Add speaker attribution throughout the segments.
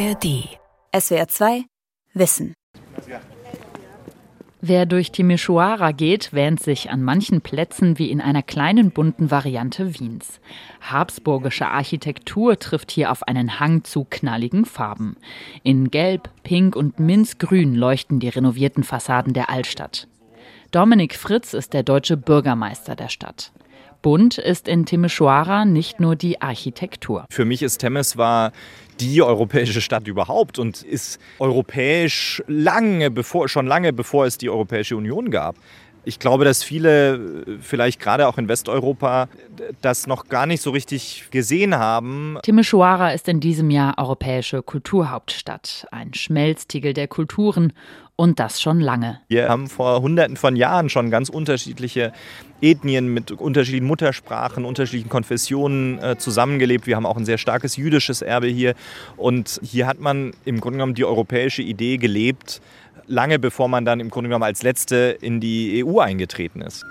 Speaker 1: ARD. SWR 2 Wissen.
Speaker 2: Wer durch Timișoara geht, wähnt sich an manchen Plätzen wie in einer kleinen bunten Variante Wiens. Habsburgische Architektur trifft hier auf einen Hang zu knalligen Farben. In Gelb, Pink und Minzgrün leuchten die renovierten Fassaden der Altstadt. Dominik Fritz ist der deutsche Bürgermeister der Stadt. Bunt ist in Timișoara nicht nur die Architektur.
Speaker 3: Für mich ist Temeswar die europäische Stadt überhaupt und ist europäisch lange bevor, schon lange bevor es die Europäische Union gab. Ich glaube, dass viele, vielleicht gerade auch in Westeuropa, das noch gar nicht so richtig gesehen haben.
Speaker 2: Timișoara ist in diesem Jahr europäische Kulturhauptstadt, ein Schmelztiegel der Kulturen und das schon lange.
Speaker 3: Wir haben vor Hunderten von Jahren schon ganz unterschiedliche Ethnien mit unterschiedlichen Muttersprachen, unterschiedlichen Konfessionen äh, zusammengelebt. Wir haben auch ein sehr starkes jüdisches Erbe hier. Und hier hat man im Grunde genommen die europäische Idee gelebt, lange bevor man dann im Grunde genommen als Letzte in die EU eingetreten ist.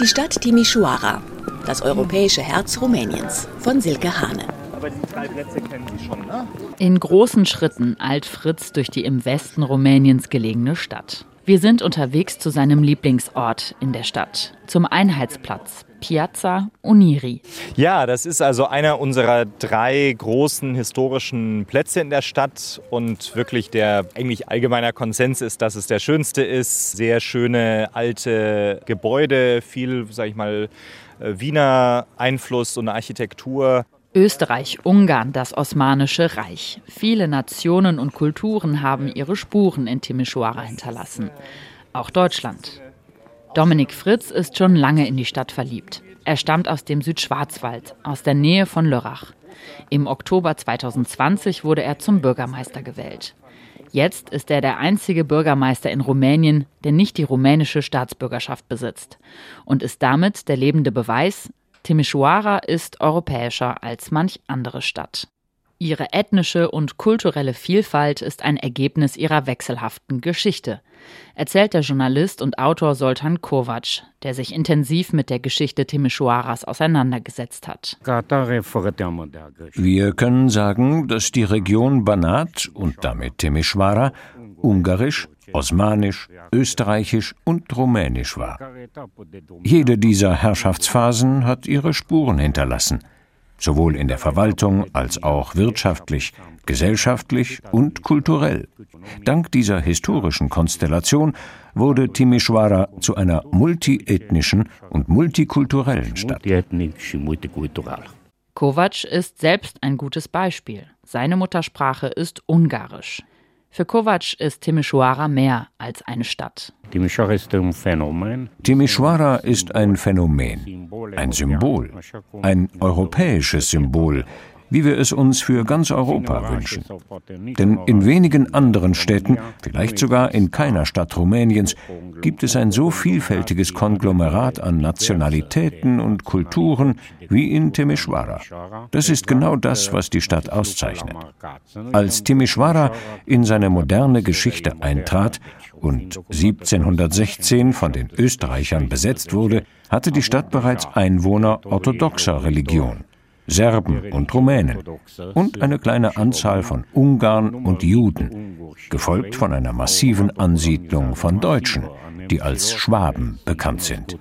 Speaker 1: Die Stadt Timișoara, das europäische Herz Rumäniens, von Silke Hane.
Speaker 3: Aber die drei Plätze kennen Sie schon, ne?
Speaker 2: In großen Schritten eilt Fritz durch die im Westen Rumäniens gelegene Stadt. Wir sind unterwegs zu seinem Lieblingsort in der Stadt, zum Einheitsplatz, Piazza Uniri.
Speaker 3: Ja, das ist also einer unserer drei großen historischen Plätze in der Stadt und wirklich der eigentlich allgemeiner Konsens ist, dass es der schönste ist. Sehr schöne alte Gebäude, viel, sag ich mal, äh, Wiener Einfluss und Architektur.
Speaker 2: Österreich, Ungarn, das Osmanische Reich. Viele Nationen und Kulturen haben ihre Spuren in Timișoara hinterlassen. Auch Deutschland. Dominik Fritz ist schon lange in die Stadt verliebt. Er stammt aus dem Südschwarzwald, aus der Nähe von Lörrach. Im Oktober 2020 wurde er zum Bürgermeister gewählt. Jetzt ist er der einzige Bürgermeister in Rumänien, der nicht die rumänische Staatsbürgerschaft besitzt und ist damit der lebende Beweis, Timișoara ist europäischer als manch andere Stadt. Ihre ethnische und kulturelle Vielfalt ist ein Ergebnis ihrer wechselhaften Geschichte, erzählt der Journalist und Autor Soltan Kovac, der sich intensiv mit der Geschichte Timișoaras auseinandergesetzt hat.
Speaker 4: Wir können sagen, dass die Region Banat und damit Timișoara ungarisch, osmanisch, österreichisch und rumänisch war. Jede dieser Herrschaftsphasen hat ihre Spuren hinterlassen, sowohl in der Verwaltung als auch wirtschaftlich, gesellschaftlich und kulturell. Dank dieser historischen Konstellation wurde Timișoara zu einer multiethnischen und multikulturellen Stadt.
Speaker 2: Kovac ist selbst ein gutes Beispiel. Seine Muttersprache ist Ungarisch. Für Kovac ist Timișoara mehr als eine Stadt.
Speaker 4: Timișoara ist ein Phänomen, ein Symbol, ein europäisches Symbol, wie wir es uns für ganz Europa wünschen. Denn in wenigen anderen Städten, vielleicht sogar in keiner Stadt Rumäniens, gibt es ein so vielfältiges Konglomerat an Nationalitäten und Kulturen wie in Timișoara. Das ist genau das, was die Stadt auszeichnet. Als Timișoara in seine moderne Geschichte eintrat und 1716 von den Österreichern besetzt wurde, hatte die Stadt bereits Einwohner orthodoxer Religion. Serben und Rumänen und eine kleine Anzahl von Ungarn und Juden, gefolgt von einer massiven Ansiedlung von Deutschen, die als Schwaben bekannt sind.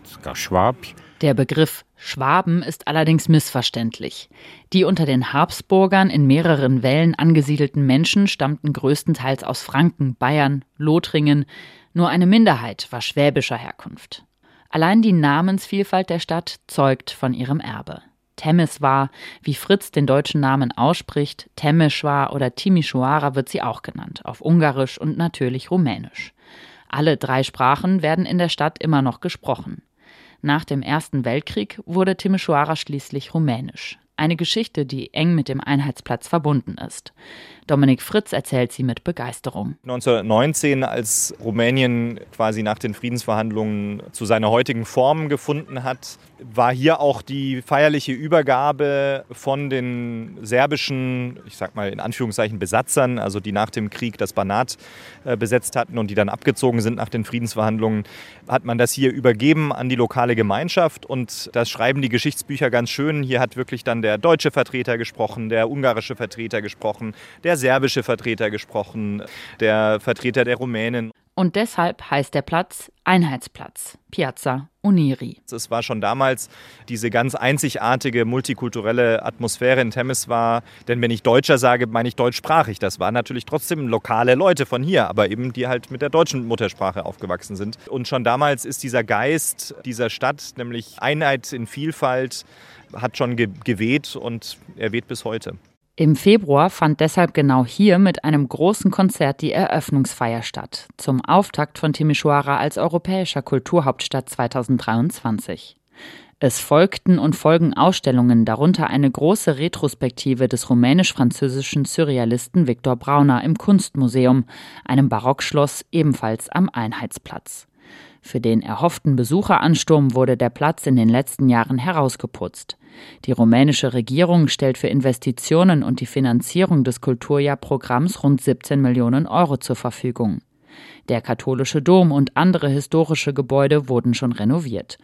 Speaker 2: Der Begriff Schwaben ist allerdings missverständlich. Die unter den Habsburgern in mehreren Wellen angesiedelten Menschen stammten größtenteils aus Franken, Bayern, Lothringen, nur eine Minderheit war schwäbischer Herkunft. Allein die Namensvielfalt der Stadt zeugt von ihrem Erbe. Temeswar, wie Fritz den deutschen Namen ausspricht, Temeswar oder Timișoara wird sie auch genannt, auf Ungarisch und natürlich Rumänisch. Alle drei Sprachen werden in der Stadt immer noch gesprochen. Nach dem Ersten Weltkrieg wurde Timișoara schließlich rumänisch. Eine Geschichte, die eng mit dem Einheitsplatz verbunden ist. Dominik Fritz erzählt sie mit Begeisterung.
Speaker 3: 1919, als Rumänien quasi nach den Friedensverhandlungen zu seiner heutigen Form gefunden hat, war hier auch die feierliche Übergabe von den serbischen, ich sag mal in Anführungszeichen Besatzern, also die nach dem Krieg das Banat äh, besetzt hatten und die dann abgezogen sind nach den Friedensverhandlungen, hat man das hier übergeben an die lokale Gemeinschaft und das schreiben die Geschichtsbücher ganz schön. Hier hat wirklich dann der deutsche Vertreter gesprochen, der ungarische Vertreter gesprochen, der serbische Vertreter gesprochen, der Vertreter der Rumänen.
Speaker 2: Und deshalb heißt der Platz Einheitsplatz, Piazza Uniri.
Speaker 3: Es war schon damals diese ganz einzigartige multikulturelle Atmosphäre in Temeswar. Denn wenn ich Deutscher sage, meine ich deutschsprachig. Das waren natürlich trotzdem lokale Leute von hier, aber eben die halt mit der deutschen Muttersprache aufgewachsen sind. Und schon damals ist dieser Geist dieser Stadt, nämlich Einheit in Vielfalt, hat schon geweht und er weht bis heute.
Speaker 2: Im Februar fand deshalb genau hier mit einem großen Konzert die Eröffnungsfeier statt, zum Auftakt von Timișoara als europäischer Kulturhauptstadt 2023. Es folgten und folgen Ausstellungen, darunter eine große Retrospektive des rumänisch-französischen Surrealisten Viktor Brauner im Kunstmuseum, einem Barockschloss ebenfalls am Einheitsplatz. Für den erhofften Besucheransturm wurde der Platz in den letzten Jahren herausgeputzt. Die rumänische Regierung stellt für Investitionen und die Finanzierung des Kulturjahrprogramms rund 17 Millionen Euro zur Verfügung. Der katholische Dom und andere historische Gebäude wurden schon renoviert.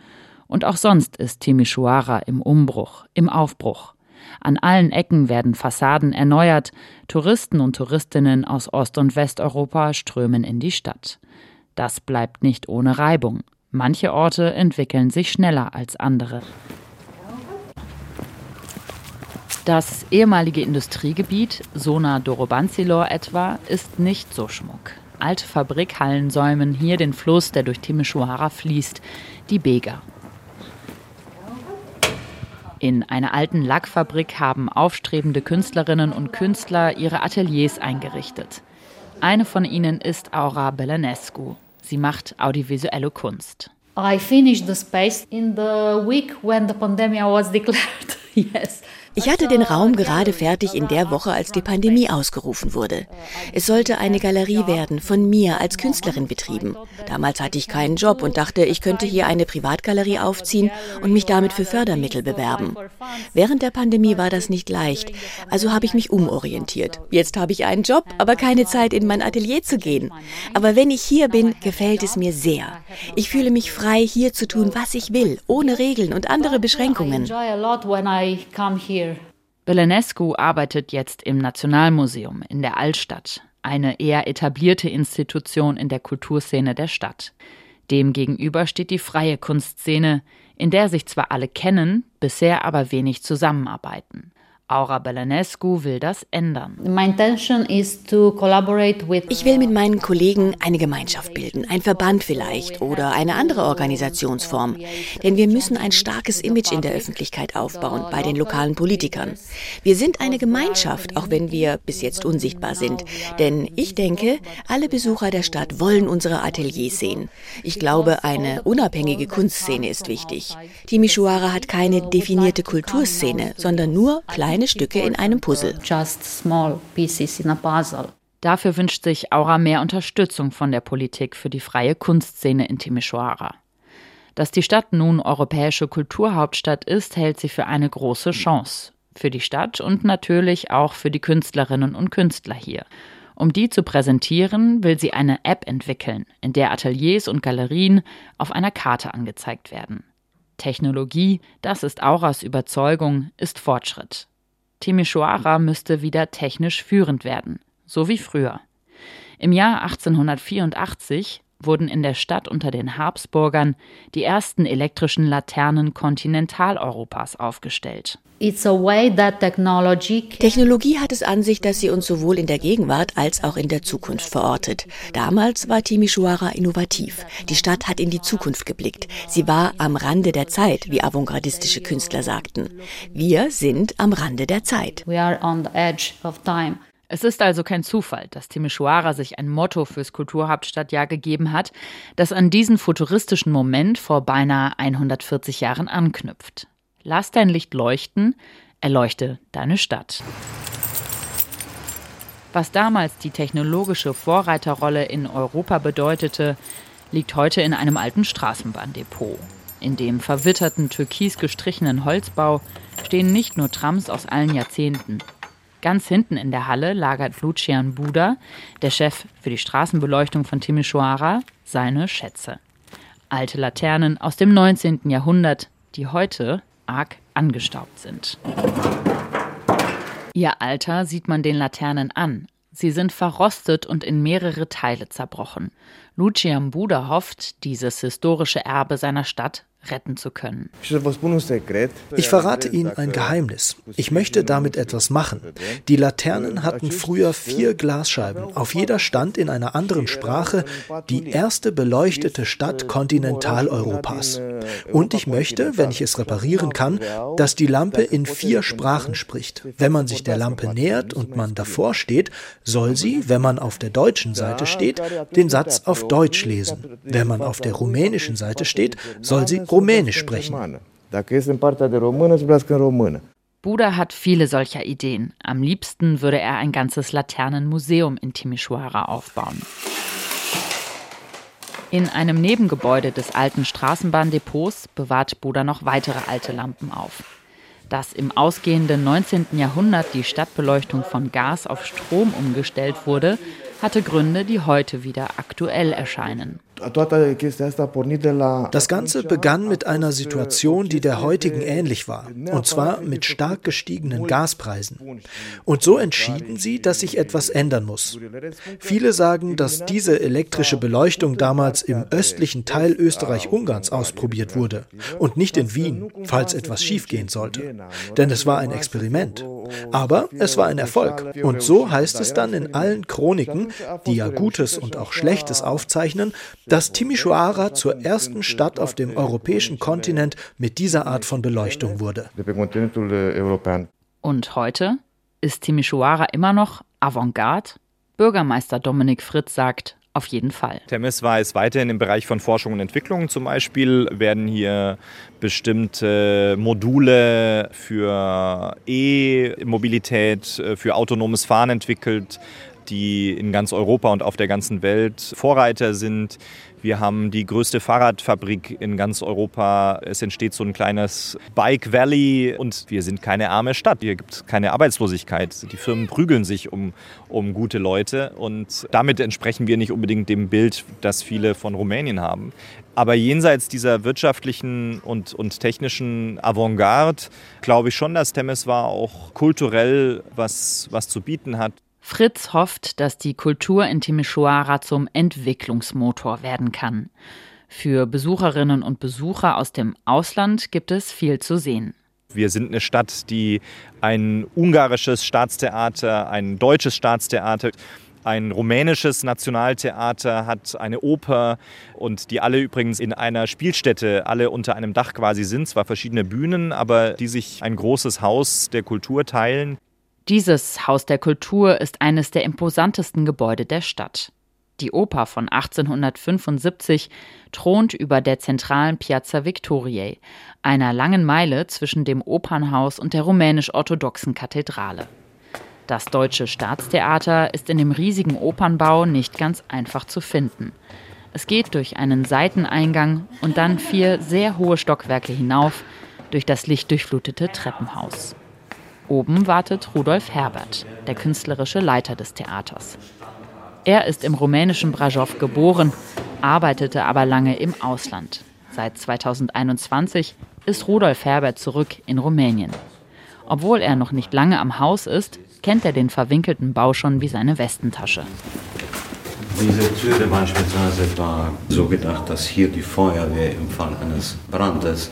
Speaker 2: Und auch sonst ist Timișoara im Umbruch, im Aufbruch. An allen Ecken werden Fassaden erneuert, Touristen und Touristinnen aus Ost- und Westeuropa strömen in die Stadt. Das bleibt nicht ohne Reibung. Manche Orte entwickeln sich schneller als andere. Das ehemalige Industriegebiet, Sona Dorobanzilor etwa, ist nicht so schmuck. Alte Fabrikhallen säumen hier den Fluss, der durch Timișoara fließt, die Bega. In einer alten Lackfabrik haben aufstrebende Künstlerinnen und Künstler ihre Ateliers eingerichtet. Eine von ihnen ist Aura Belenescu. Sie macht audiovisuelle Kunst.
Speaker 5: I finished the space in the week when the pandemic was declared.
Speaker 1: yes. Ich hatte den Raum gerade fertig in der Woche, als die Pandemie ausgerufen wurde. Es sollte eine Galerie werden, von mir als Künstlerin betrieben. Damals hatte ich keinen Job und dachte, ich könnte hier eine Privatgalerie aufziehen und mich damit für Fördermittel bewerben. Während der Pandemie war das nicht leicht, also habe ich mich umorientiert. Jetzt habe ich einen Job, aber keine Zeit, in mein Atelier zu gehen. Aber wenn ich hier bin, gefällt es mir sehr. Ich fühle mich frei, hier zu tun, was ich will, ohne Regeln und andere Beschränkungen.
Speaker 2: Belenescu arbeitet jetzt im Nationalmuseum in der Altstadt, eine eher etablierte Institution in der Kulturszene der Stadt. Demgegenüber steht die freie Kunstszene, in der sich zwar alle kennen, bisher aber wenig zusammenarbeiten. Aura Belenescu will das ändern.
Speaker 1: Ich will mit meinen Kollegen eine Gemeinschaft bilden, ein Verband vielleicht oder eine andere Organisationsform. Denn wir müssen ein starkes Image in der Öffentlichkeit aufbauen, bei den lokalen Politikern. Wir sind eine Gemeinschaft, auch wenn wir bis jetzt unsichtbar sind. Denn ich denke, alle Besucher der Stadt wollen unsere Ateliers sehen. Ich glaube, eine unabhängige Kunstszene ist wichtig. Timișoara hat keine definierte Kulturszene, sondern nur kleine kleine Stücke in einem Puzzle.
Speaker 2: Dafür wünscht sich Aura mehr Unterstützung von der Politik für die freie Kunstszene in Timișoara. Dass die Stadt nun europäische Kulturhauptstadt ist, hält sie für eine große Chance. Für die Stadt und natürlich auch für die Künstlerinnen und Künstler hier. Um die zu präsentieren, will sie eine App entwickeln, in der Ateliers und Galerien auf einer Karte angezeigt werden. Technologie, das ist Auras Überzeugung, ist Fortschritt. Timișoara müsste wieder technisch führend werden, so wie früher. Im Jahr 1884 wurden in der Stadt unter den Habsburgern die ersten elektrischen Laternen Kontinentaleuropas aufgestellt.
Speaker 1: Technologie hat es an sich, dass sie uns sowohl in der Gegenwart als auch in der Zukunft verortet. Damals war Timișoara innovativ. Die Stadt hat in die Zukunft geblickt. Sie war am Rande der Zeit, wie avantgardistische Künstler sagten. Wir sind am Rande der Zeit. We are on the edge
Speaker 2: of time. Es ist also kein Zufall, dass Timișoara sich ein Motto fürs Kulturhauptstadtjahr gegeben hat, das an diesen futuristischen Moment vor beinahe 140 Jahren anknüpft. Lass dein Licht leuchten, erleuchte deine Stadt. Was damals die technologische Vorreiterrolle in Europa bedeutete, liegt heute in einem alten Straßenbahndepot. In dem verwitterten türkis gestrichenen Holzbau stehen nicht nur Trams aus allen Jahrzehnten. Ganz hinten in der Halle lagert Lucian Buda, der Chef für die Straßenbeleuchtung von Timișoara, seine Schätze. Alte Laternen aus dem 19. Jahrhundert, die heute arg angestaubt sind. Ihr Alter sieht man den Laternen an. Sie sind verrostet und in mehrere Teile zerbrochen. Lucian Buda hofft, dieses historische Erbe seiner Stadt retten zu können.
Speaker 6: Ich verrate Ihnen ein Geheimnis. Ich möchte damit etwas machen. Die Laternen hatten früher vier Glasscheiben. Auf jeder stand in einer anderen Sprache die erste beleuchtete Stadt Kontinentaleuropas. Und ich möchte, wenn ich es reparieren kann, dass die Lampe in vier Sprachen spricht. Wenn man sich der Lampe nähert und man davor steht, soll sie, wenn man auf der deutschen Seite steht, den Satz auf Deutsch lesen. Wenn man auf der rumänischen Seite steht, soll sie Rumänisch sprechen.
Speaker 2: Buda hat viele solcher Ideen. Am liebsten würde er ein ganzes Laternenmuseum in Timișoara aufbauen. In einem Nebengebäude des alten Straßenbahndepots bewahrt Buda noch weitere alte Lampen auf. Dass im ausgehenden 19. Jahrhundert die Stadtbeleuchtung von Gas auf Strom umgestellt wurde, hatte Gründe, die heute wieder aktuell erscheinen.
Speaker 6: Das Ganze begann mit einer Situation, die der heutigen ähnlich war, und zwar mit stark gestiegenen Gaspreisen. Und so entschieden sie, dass sich etwas ändern muss. Viele sagen, dass diese elektrische Beleuchtung damals im östlichen Teil Österreich-Ungarns ausprobiert wurde und nicht in Wien, falls etwas schiefgehen sollte. Denn es war ein Experiment. Aber es war ein Erfolg. Und so heißt es dann in allen Chroniken, die ja Gutes und auch Schlechtes aufzeichnen, dass Timișoara zur ersten Stadt auf dem europäischen Kontinent mit dieser Art von Beleuchtung wurde.
Speaker 2: Und heute? Ist Timișoara immer noch Avantgarde? Bürgermeister Dominik Fritz sagt, auf jeden Fall.
Speaker 3: Temeswar ist weiterhin im Bereich von Forschung und Entwicklung. Zum Beispiel werden hier bestimmte Module für E-Mobilität, äh, für autonomes Fahren entwickelt, die in ganz Europa und auf der ganzen Welt Vorreiter sind. Wir haben die größte Fahrradfabrik in ganz Europa. Es entsteht so ein kleines Bike Valley und wir sind keine arme Stadt. Hier gibt es keine Arbeitslosigkeit. Die Firmen prügeln sich um, um gute Leute und damit entsprechen wir nicht unbedingt dem Bild, das viele von Rumänien haben. Aber jenseits dieser wirtschaftlichen und, und technischen Avantgarde glaube ich schon, dass Temeswar auch kulturell was, was zu bieten hat.
Speaker 2: Fritz hofft, dass die Kultur in Timișoara zum Entwicklungsmotor werden kann. Für Besucherinnen und Besucher aus dem Ausland gibt es viel zu sehen.
Speaker 3: Wir sind eine Stadt, die ein ungarisches Staatstheater, ein deutsches Staatstheater, ein rumänisches Nationaltheater hat, eine Oper und die alle übrigens in einer Spielstätte, alle unter einem Dach quasi sind, zwar verschiedene Bühnen, aber die sich ein großes Haus der Kultur teilen.
Speaker 2: Dieses Haus der Kultur ist eines der imposantesten Gebäude der Stadt. Die Oper von 1875 thront über der zentralen Piazza Victoriae, einer langen Meile zwischen dem Opernhaus und der rumänisch-orthodoxen Kathedrale. Das Deutsche Staatstheater ist in dem riesigen Opernbau nicht ganz einfach zu finden. Es geht durch einen Seiteneingang und dann vier sehr hohe Stockwerke hinauf durch das lichtdurchflutete Treppenhaus. Oben wartet Rudolf Herbert, der künstlerische Leiter des Theaters. Er ist im rumänischen Brajow geboren, arbeitete aber lange im Ausland. Seit 2021 ist Rudolf Herbert zurück in Rumänien. Obwohl er noch nicht lange am Haus ist, kennt er den verwinkelten Bau schon wie seine Westentasche.
Speaker 7: Diese Türe beispielsweise war so gedacht, dass hier die Feuerwehr im Fall eines Brandes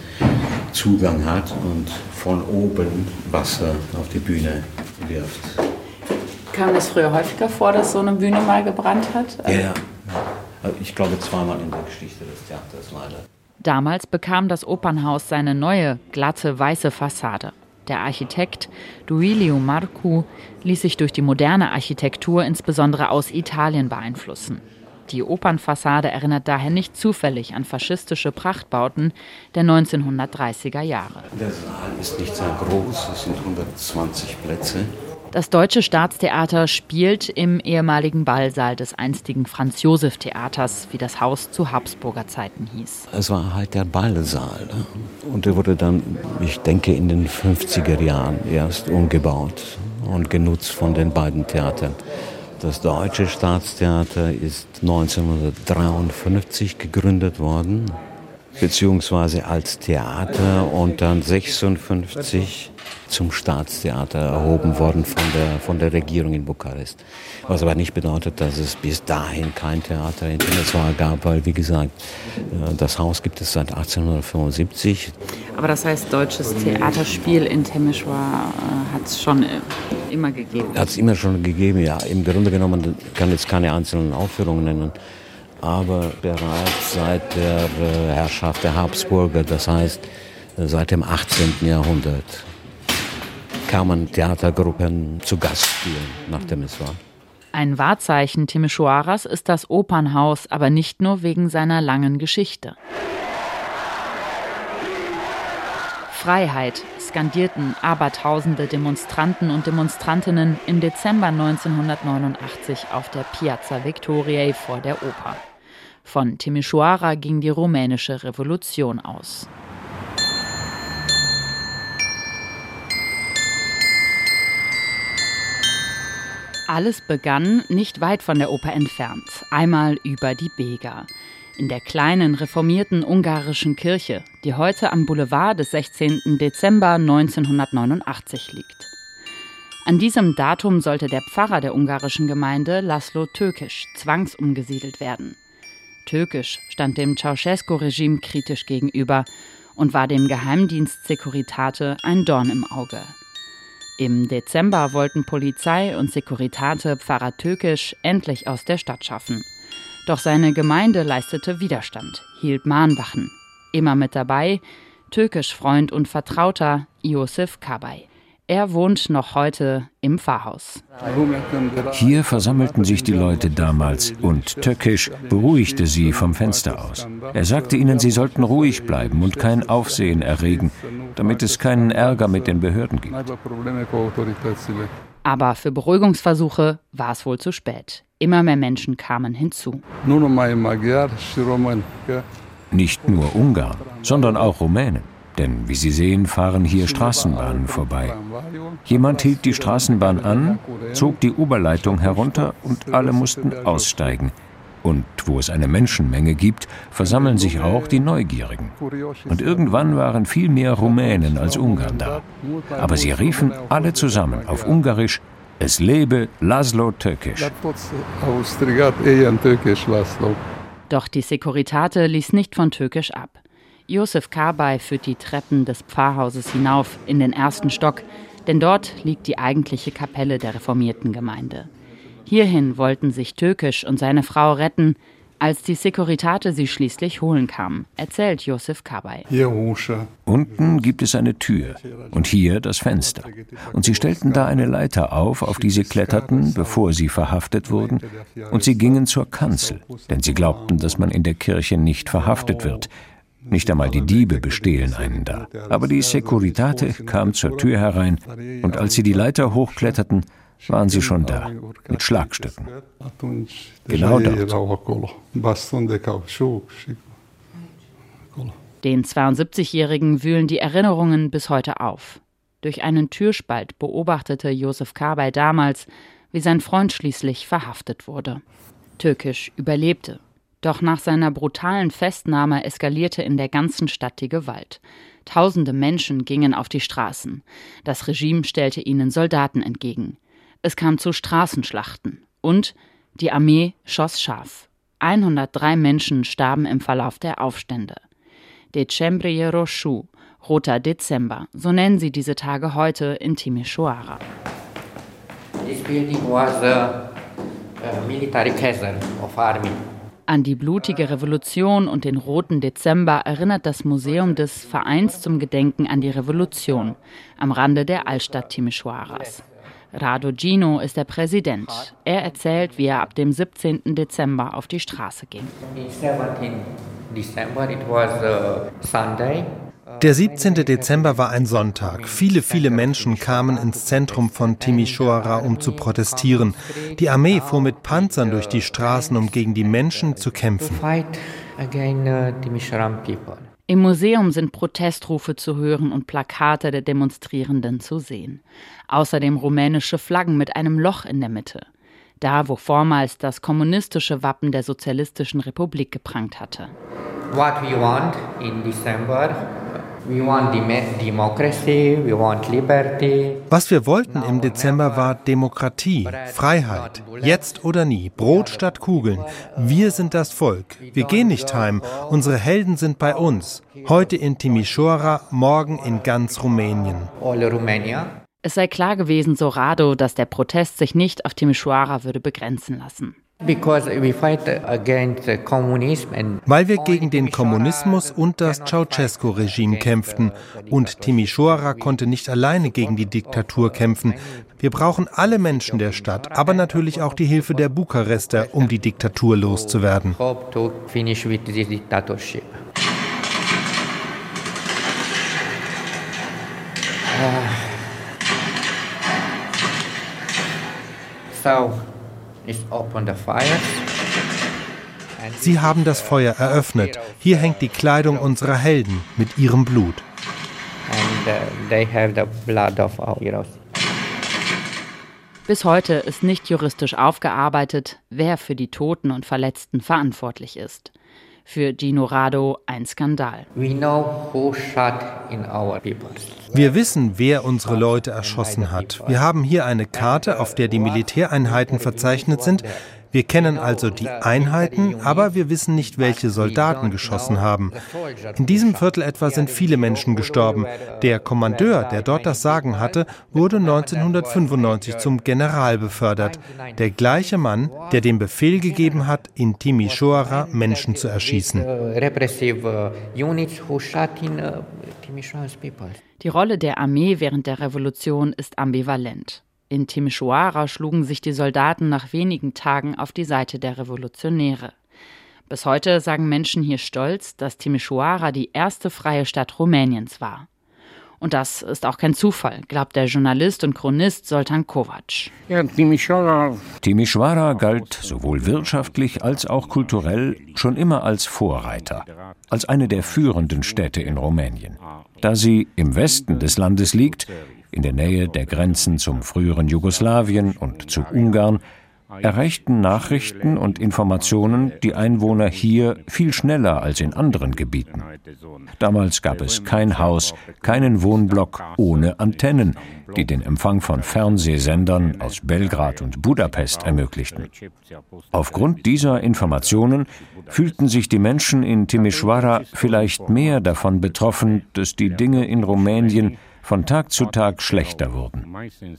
Speaker 7: Zugang hat und von oben Wasser auf die Bühne wirft.
Speaker 2: Kam es früher häufiger vor, dass so eine Bühne mal gebrannt hat?
Speaker 7: Ja, ja. Ich glaube zweimal in der Geschichte des Theaters leider.
Speaker 2: Damals bekam das Opernhaus seine neue, glatte, weiße Fassade. Der Architekt Duilio Marcu ließ sich durch die moderne Architektur insbesondere aus Italien beeinflussen. Die Opernfassade erinnert daher nicht zufällig an faschistische Prachtbauten der 1930er Jahre.
Speaker 7: Der Saal ist nicht sehr groß, es sind 120 Plätze.
Speaker 2: Das Deutsche Staatstheater spielt im ehemaligen Ballsaal des einstigen Franz-Josef-Theaters, wie das Haus zu Habsburger Zeiten hieß.
Speaker 7: Es war halt der Ballsaal. Ne? Und der wurde dann, ich denke, in den 50er Jahren erst umgebaut und genutzt von den beiden Theatern. Das Deutsche Staatstheater ist 1953 gegründet worden, beziehungsweise als Theater und dann 1956 zum Staatstheater erhoben worden von der, von der Regierung in Bukarest. Was aber nicht bedeutet, dass es bis dahin kein Theater in Temeswar gab, weil, wie gesagt, äh, das Haus gibt es seit 1875.
Speaker 2: Aber das heißt, deutsches Theaterspiel in Temeswar äh, hat es schon äh, immer gegeben?
Speaker 7: Hat es immer schon gegeben, ja. Im Grunde genommen kann jetzt keine einzelnen Aufführungen nennen aber bereits seit der Herrschaft der Habsburger, das heißt seit dem 18. Jahrhundert kamen Theatergruppen zu Gast spielen nach dem Miswa.
Speaker 2: Ein Wahrzeichen Timisoaras ist das Opernhaus, aber nicht nur wegen seiner langen Geschichte. Freiheit skandierten abertausende Demonstranten und Demonstrantinnen im Dezember 1989 auf der Piazza Victoriae vor der Oper. Von Timisoara ging die rumänische Revolution aus. Alles begann nicht weit von der Oper entfernt, einmal über die Bega. In der kleinen reformierten ungarischen Kirche, die heute am Boulevard des 16. Dezember 1989 liegt. An diesem Datum sollte der Pfarrer der ungarischen Gemeinde Laszlo Tökisch zwangsumgesiedelt werden. Tökisch stand dem Ceausescu-Regime kritisch gegenüber und war dem Geheimdienst Securitate ein Dorn im Auge. Im Dezember wollten Polizei und Securitate Pfarrer Tökisch endlich aus der Stadt schaffen. Doch seine Gemeinde leistete Widerstand, hielt Mahnwachen. Immer mit dabei Tökisch Freund und Vertrauter Josef Kabay. Er wohnt noch heute im Pfarrhaus.
Speaker 4: Hier versammelten sich die Leute damals und Töckisch beruhigte sie vom Fenster aus. Er sagte ihnen, sie sollten ruhig bleiben und kein Aufsehen erregen, damit es keinen Ärger mit den Behörden gibt.
Speaker 2: Aber für Beruhigungsversuche war es wohl zu spät. Immer mehr Menschen kamen hinzu.
Speaker 4: Nicht nur Ungarn, sondern auch Rumänen. Denn wie Sie sehen, fahren hier Straßenbahnen vorbei. Jemand hielt die Straßenbahn an, zog die Oberleitung herunter und alle mussten aussteigen. Und wo es eine Menschenmenge gibt, versammeln sich auch die Neugierigen. Und irgendwann waren viel mehr Rumänen als Ungarn da. Aber sie riefen alle zusammen auf Ungarisch, es lebe Laszlo Tökisch.
Speaker 2: Doch die Securitate ließ nicht von Türkisch ab. Josef Kabay führt die Treppen des Pfarrhauses hinauf in den ersten Stock, denn dort liegt die eigentliche Kapelle der reformierten Gemeinde. Hierhin wollten sich Türkisch und seine Frau retten, als die Securitate sie schließlich holen kam, erzählt Josef Kabay.
Speaker 4: Unten gibt es eine Tür und hier das Fenster. Und sie stellten da eine Leiter auf, auf die sie kletterten, bevor sie verhaftet wurden. Und sie gingen zur Kanzel, denn sie glaubten, dass man in der Kirche nicht verhaftet wird. Nicht einmal die Diebe bestehlen einen da. Aber die Securitate kam zur Tür herein und als sie die Leiter hochkletterten, waren sie schon da, mit Schlagstöcken. Genau dort.
Speaker 2: Den 72-Jährigen wühlen die Erinnerungen bis heute auf. Durch einen Türspalt beobachtete Josef Kabay damals, wie sein Freund schließlich verhaftet wurde. Türkisch überlebte doch nach seiner brutalen Festnahme eskalierte in der ganzen Stadt die Gewalt. Tausende Menschen gingen auf die Straßen. Das Regime stellte ihnen Soldaten entgegen. Es kam zu Straßenschlachten. Und die Armee schoss scharf. 103 Menschen starben im Verlauf der Aufstände. Decembre Roshu, Roter Dezember, so nennen sie diese Tage heute in Timisoara. This building was a, a military castle of army. An die blutige Revolution und den roten Dezember erinnert das Museum des Vereins zum Gedenken an die Revolution am Rande der Altstadt Timisoaras. Rado Gino ist der Präsident. Er erzählt, wie er ab dem 17. Dezember auf die Straße ging.
Speaker 8: Der 17. Dezember war ein Sonntag. Viele, viele Menschen kamen ins Zentrum von Timisoara, um zu protestieren. Die Armee fuhr mit Panzern durch die Straßen, um gegen die Menschen zu kämpfen.
Speaker 2: Im Museum sind Protestrufe zu hören und Plakate der Demonstrierenden zu sehen. Außerdem rumänische Flaggen mit einem Loch in der Mitte. Da, wo vormals das kommunistische Wappen der Sozialistischen Republik geprangt hatte. What we want in December
Speaker 8: was wir wollten im Dezember war Demokratie, Freiheit. Jetzt oder nie. Brot statt Kugeln. Wir sind das Volk. Wir gehen nicht heim. Unsere Helden sind bei uns. Heute in Timișoara, morgen in ganz Rumänien.
Speaker 2: Es sei klar gewesen, so Rado, dass der Protest sich nicht auf Timișoara würde begrenzen lassen.
Speaker 8: Weil wir gegen den Kommunismus und das Ceausescu-Regime kämpften. Und Timișoara konnte nicht alleine gegen die Diktatur kämpfen. Wir brauchen alle Menschen der Stadt, aber natürlich auch die Hilfe der Bukarester, um die Diktatur loszuwerden.
Speaker 2: So.
Speaker 8: Sie haben das Feuer eröffnet. Hier hängt die Kleidung unserer Helden mit ihrem Blut.
Speaker 2: Uh, Bis heute ist nicht juristisch aufgearbeitet, wer für die Toten und Verletzten verantwortlich ist. Für Gino Rado ein Skandal.
Speaker 8: Wir wissen, wer unsere Leute erschossen hat. Wir haben hier eine Karte, auf der die Militäreinheiten verzeichnet sind, wir kennen also die Einheiten, aber wir wissen nicht, welche Soldaten geschossen haben. In diesem Viertel etwa sind viele Menschen gestorben. Der Kommandeur, der dort das Sagen hatte, wurde 1995 zum General befördert. Der gleiche Mann, der den Befehl gegeben hat, in Timișoara Menschen zu erschießen.
Speaker 2: Die Rolle der Armee während der Revolution ist ambivalent. In Timișoara schlugen sich die Soldaten nach wenigen Tagen auf die Seite der Revolutionäre. Bis heute sagen Menschen hier stolz, dass Timișoara die erste freie Stadt Rumäniens war. Und das ist auch kein Zufall, glaubt der Journalist und Chronist Soltan Kovac.
Speaker 4: Ja, Timișoara galt sowohl wirtschaftlich als auch kulturell schon immer als Vorreiter, als eine der führenden Städte in Rumänien. Da sie im Westen des Landes liegt, in der Nähe der Grenzen zum früheren Jugoslawien und zu Ungarn, erreichten Nachrichten und Informationen die Einwohner hier viel schneller als in anderen Gebieten. Damals gab es kein Haus, keinen Wohnblock ohne Antennen, die den Empfang von Fernsehsendern aus Belgrad und Budapest ermöglichten. Aufgrund dieser Informationen fühlten sich die Menschen in Timișoara vielleicht mehr davon betroffen, dass die Dinge in Rumänien von Tag zu Tag schlechter wurden.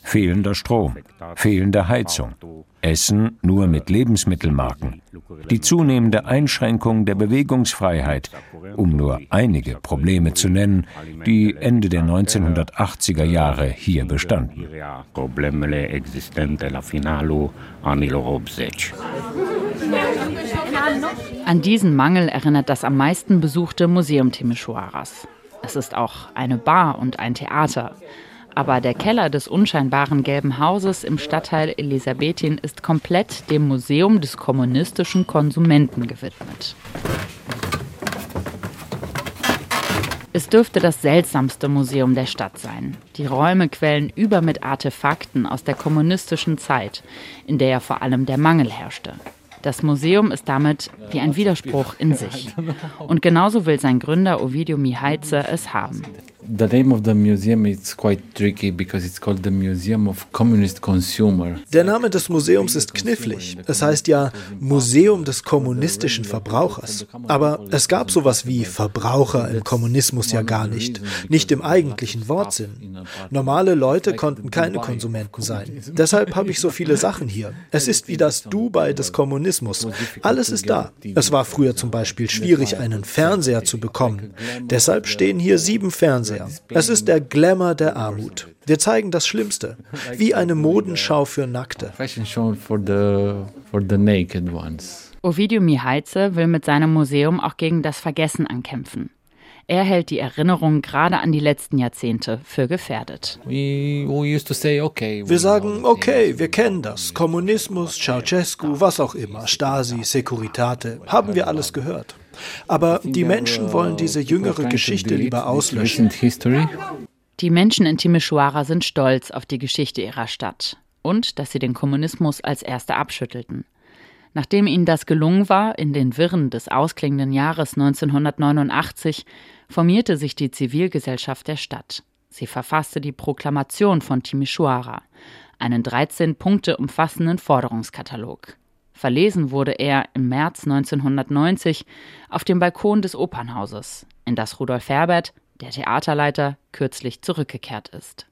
Speaker 4: Fehlender Strom, fehlende Heizung, Essen nur mit Lebensmittelmarken, die zunehmende Einschränkung der Bewegungsfreiheit, um nur einige Probleme zu nennen, die Ende der 1980er Jahre hier bestanden.
Speaker 2: An diesen Mangel erinnert das am meisten besuchte Museum Timișoaras. Es ist auch eine Bar und ein Theater. Aber der Keller des unscheinbaren gelben Hauses im Stadtteil Elisabethin ist komplett dem Museum des kommunistischen Konsumenten gewidmet. Es dürfte das seltsamste Museum der Stadt sein. Die Räume quellen über mit Artefakten aus der kommunistischen Zeit, in der ja vor allem der Mangel herrschte. Das Museum ist damit wie ein Widerspruch in sich. Und genauso will sein Gründer Ovidio Mihaize es haben.
Speaker 9: The name of the museum is quite tricky because it's called the Museum of Communist Consumer.
Speaker 6: Der Name des Museums ist knifflig. Es heißt ja Museum des kommunistischen Verbrauchers. Aber es gab sowas wie Verbraucher im Kommunismus ja gar nicht. Nicht im eigentlichen Wortsinn. Normale Leute konnten keine Konsumenten sein. Deshalb habe ich so viele Sachen hier. Es ist wie das Dubai des Kommunismus. Alles ist da. Es war früher zum Beispiel schwierig, einen Fernseher zu bekommen. Deshalb stehen hier sieben Fernseher Flair. Es ist der Glamour der Armut. Wir zeigen das Schlimmste, wie eine Modenschau für Nackte.
Speaker 2: Ovidio Mihaize will mit seinem Museum auch gegen das Vergessen ankämpfen. Er hält die Erinnerung gerade an die letzten Jahrzehnte für gefährdet.
Speaker 6: Wir sagen, okay, wir kennen das. Kommunismus, Ceausescu, was auch immer, Stasi, Securitate, haben wir alles gehört. Aber die Menschen wollen diese jüngere Geschichte lieber auslöschen.
Speaker 2: Die Menschen in Timisoara sind stolz auf die Geschichte ihrer Stadt und dass sie den Kommunismus als Erste abschüttelten. Nachdem ihnen das gelungen war, in den Wirren des ausklingenden Jahres 1989 formierte sich die Zivilgesellschaft der Stadt. Sie verfasste die Proklamation von Timisoara, einen 13 Punkte umfassenden Forderungskatalog. Verlesen wurde er im März 1990 auf dem Balkon des Opernhauses, in das Rudolf Herbert, der Theaterleiter, kürzlich zurückgekehrt ist.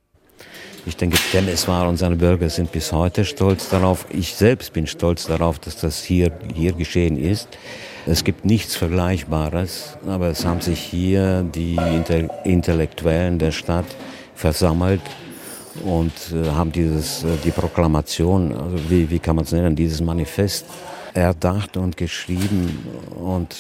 Speaker 7: Ich denke, Temeswar und seine Bürger sind bis heute stolz darauf. Ich selbst bin stolz darauf, dass das hier, hier geschehen ist. Es gibt nichts Vergleichbares, aber es haben sich hier die Intellektuellen der Stadt versammelt und äh, haben dieses, äh, die Proklamation, also wie, wie kann man es nennen, dieses Manifest erdacht und geschrieben und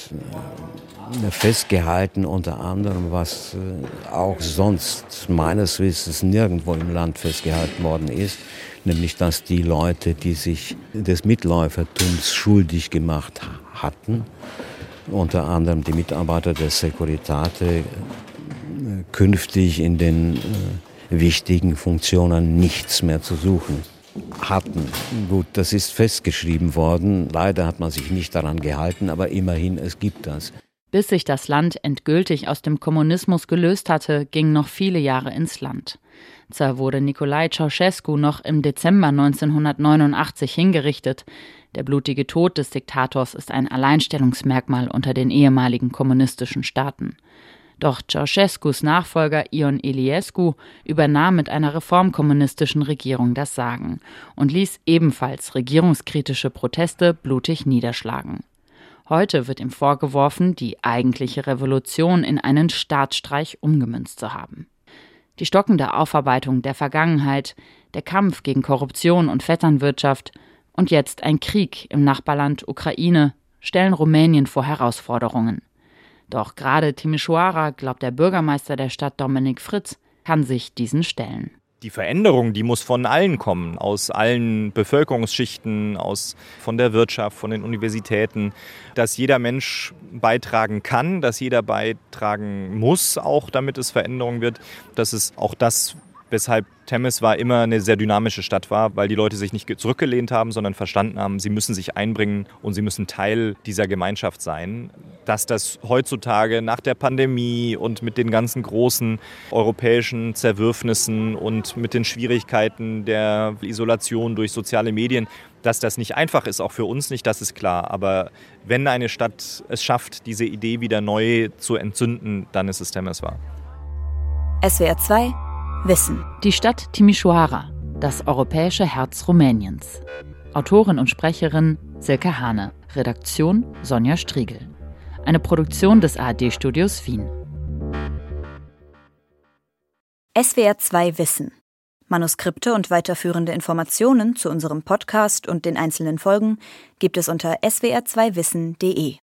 Speaker 7: äh, festgehalten, unter anderem, was äh, auch sonst meines Wissens nirgendwo im Land festgehalten worden ist, nämlich dass die Leute, die sich des Mitläufertums schuldig gemacht hatten, unter anderem die Mitarbeiter der Securitate, äh, künftig in den wichtigen Funktionen nichts mehr zu suchen hatten. Gut, das ist festgeschrieben worden. Leider hat man sich nicht daran gehalten, aber immerhin, es gibt das.
Speaker 2: Bis sich das Land endgültig aus dem Kommunismus gelöst hatte, gingen noch viele Jahre ins Land. Zwar wurde Nikolai Ceausescu noch im Dezember 1989 hingerichtet. Der blutige Tod des Diktators ist ein Alleinstellungsmerkmal unter den ehemaligen kommunistischen Staaten. Doch Ceausescus Nachfolger Ion Iliescu übernahm mit einer reformkommunistischen Regierung das Sagen und ließ ebenfalls regierungskritische Proteste blutig niederschlagen. Heute wird ihm vorgeworfen, die eigentliche Revolution in einen Staatsstreich umgemünzt zu haben. Die stockende Aufarbeitung der Vergangenheit, der Kampf gegen Korruption und Vetternwirtschaft und jetzt ein Krieg im Nachbarland Ukraine stellen Rumänien vor Herausforderungen. Doch gerade Timisoara, glaubt der Bürgermeister der Stadt Dominik Fritz, kann sich diesen stellen.
Speaker 3: Die Veränderung, die muss von allen kommen, aus allen Bevölkerungsschichten, aus, von der Wirtschaft, von den Universitäten, dass jeder Mensch beitragen kann, dass jeder beitragen muss, auch damit es Veränderung wird, dass es auch das weshalb Temes war immer eine sehr dynamische Stadt war, weil die Leute sich nicht zurückgelehnt haben, sondern verstanden haben, sie müssen sich einbringen und sie müssen Teil dieser Gemeinschaft sein. Dass das heutzutage nach der Pandemie und mit den ganzen großen europäischen Zerwürfnissen und mit den Schwierigkeiten der Isolation durch soziale Medien, dass das nicht einfach ist, auch für uns nicht, das ist klar. Aber wenn eine Stadt es schafft, diese Idee wieder neu zu entzünden, dann ist es Temeswar.
Speaker 1: SWR 2 Wissen.
Speaker 2: Die Stadt Timisoara, das europäische Herz Rumäniens. Autorin und Sprecherin Silke Hane. Redaktion Sonja Striegel. Eine Produktion des ARD-Studios Wien.
Speaker 1: SWR 2 Wissen. Manuskripte und weiterführende Informationen zu unserem Podcast und den einzelnen Folgen gibt es unter swr2wissen.de.